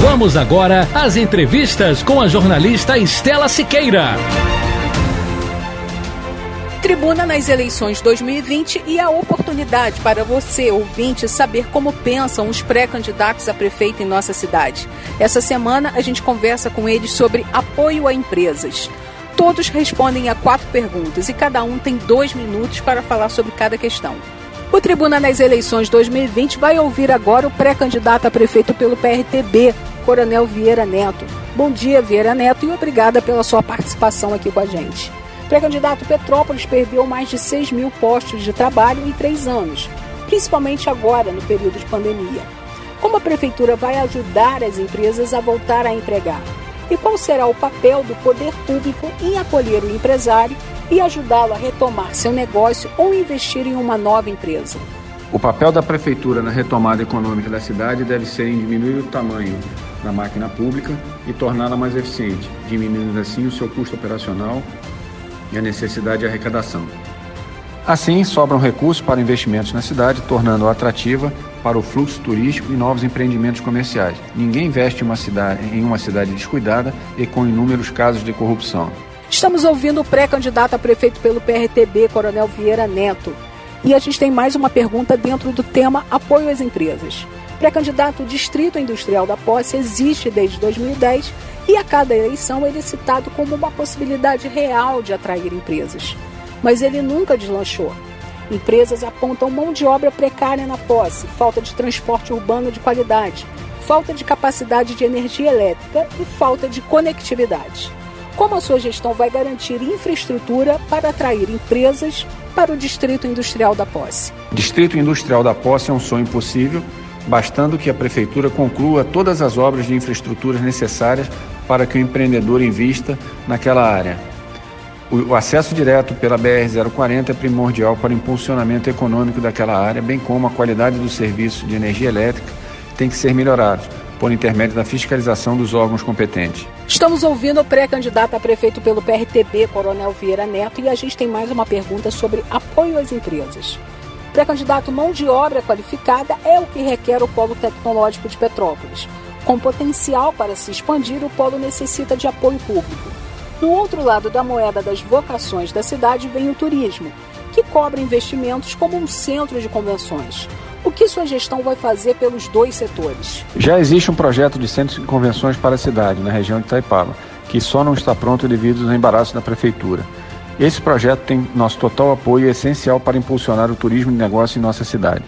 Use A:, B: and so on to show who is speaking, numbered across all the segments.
A: Vamos agora às entrevistas com a jornalista Estela Siqueira.
B: Tribuna nas eleições 2020 e a oportunidade para você, ouvinte, saber como pensam os pré-candidatos a prefeito em nossa cidade. Essa semana a gente conversa com eles sobre apoio a empresas. Todos respondem a quatro perguntas e cada um tem dois minutos para falar sobre cada questão. O Tribuna nas eleições 2020 vai ouvir agora o pré-candidato a prefeito pelo PRTB, Coronel Vieira Neto. Bom dia, Vieira Neto, e obrigada pela sua participação aqui com a gente. Pré-candidato Petrópolis perdeu mais de 6 mil postos de trabalho em três anos, principalmente agora, no período de pandemia. Como a prefeitura vai ajudar as empresas a voltar a empregar? E qual será o papel do poder público em acolher o empresário e ajudá-lo a retomar seu negócio ou investir em uma nova empresa?
C: O papel da prefeitura na retomada econômica da cidade deve ser em diminuir o tamanho da máquina pública e torná-la mais eficiente, diminuindo assim o seu custo operacional e a necessidade de arrecadação. Assim, sobram recursos para investimentos na cidade, tornando-a atrativa para o fluxo turístico e novos empreendimentos comerciais. Ninguém investe uma cidade, em uma cidade descuidada e com inúmeros casos de corrupção.
B: Estamos ouvindo o pré-candidato a prefeito pelo PRTB, Coronel Vieira Neto. E a gente tem mais uma pergunta dentro do tema apoio às empresas. Pré-candidato Distrito Industrial da Posse existe desde 2010 e a cada eleição ele é citado como uma possibilidade real de atrair empresas. Mas ele nunca deslanchou. Empresas apontam mão de obra precária na posse, falta de transporte urbano de qualidade, falta de capacidade de energia elétrica e falta de conectividade. Como a sua gestão vai garantir infraestrutura para atrair empresas para o Distrito Industrial da Posse?
C: Distrito Industrial da Posse é um sonho possível, bastando que a Prefeitura conclua todas as obras de infraestrutura necessárias para que o empreendedor invista naquela área. O acesso direto pela BR-040 é primordial para o impulsionamento econômico daquela área, bem como a qualidade do serviço de energia elétrica tem que ser melhorado por intermédio da fiscalização dos órgãos competentes.
B: Estamos ouvindo o pré-candidato a prefeito pelo PRTB, Coronel Vieira Neto, e a gente tem mais uma pergunta sobre apoio às empresas. Pré-candidato mão de obra qualificada é o que requer o Polo Tecnológico de Petrópolis. Com potencial para se expandir, o polo necessita de apoio público. No outro lado da moeda das vocações da cidade vem o turismo, que cobra investimentos como um centro de convenções. O que sua gestão vai fazer pelos dois setores?
C: Já existe um projeto de centro de convenções para a cidade, na região de Itaipava, que só não está pronto devido aos embaraços da prefeitura. Esse projeto tem nosso total apoio e é essencial para impulsionar o turismo de negócio em nossa cidade.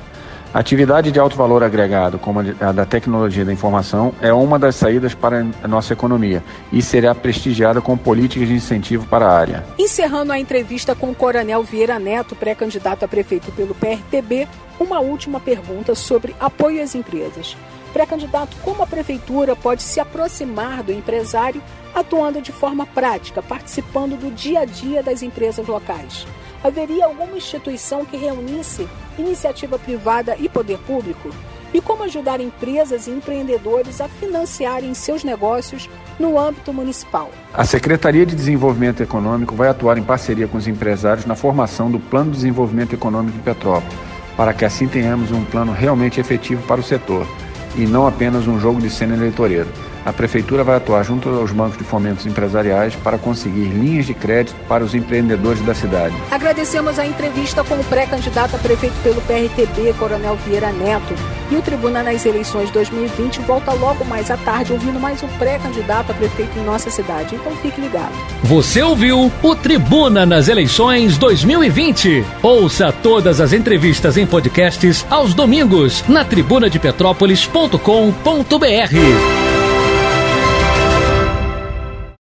C: Atividade de alto valor agregado, como a da tecnologia da informação, é uma das saídas para a nossa economia e será prestigiada com políticas de incentivo para a área.
B: Encerrando a entrevista com o Coronel Vieira Neto, pré-candidato a prefeito pelo PRTB, uma última pergunta sobre apoio às empresas. Pré-candidato, como a prefeitura pode se aproximar do empresário atuando de forma prática, participando do dia a dia das empresas locais? Haveria alguma instituição que reunisse iniciativa privada e poder público? E como ajudar empresas e empreendedores a financiarem seus negócios no âmbito municipal?
C: A Secretaria de Desenvolvimento Econômico vai atuar em parceria com os empresários na formação do Plano de Desenvolvimento Econômico de Petrópolis, para que assim tenhamos um plano realmente efetivo para o setor e não apenas um jogo de cena eleitoreiro a Prefeitura vai atuar junto aos bancos de fomentos empresariais para conseguir linhas de crédito para os empreendedores da cidade.
B: Agradecemos a entrevista com o pré-candidato a prefeito pelo PRTB, Coronel Vieira Neto. E o Tribuna nas eleições 2020 volta logo mais à tarde, ouvindo mais um pré-candidato a prefeito em nossa cidade. Então fique ligado.
A: Você ouviu o Tribuna nas eleições 2020. Ouça todas as entrevistas em podcasts aos domingos na tribunadepetrópolis.com.br.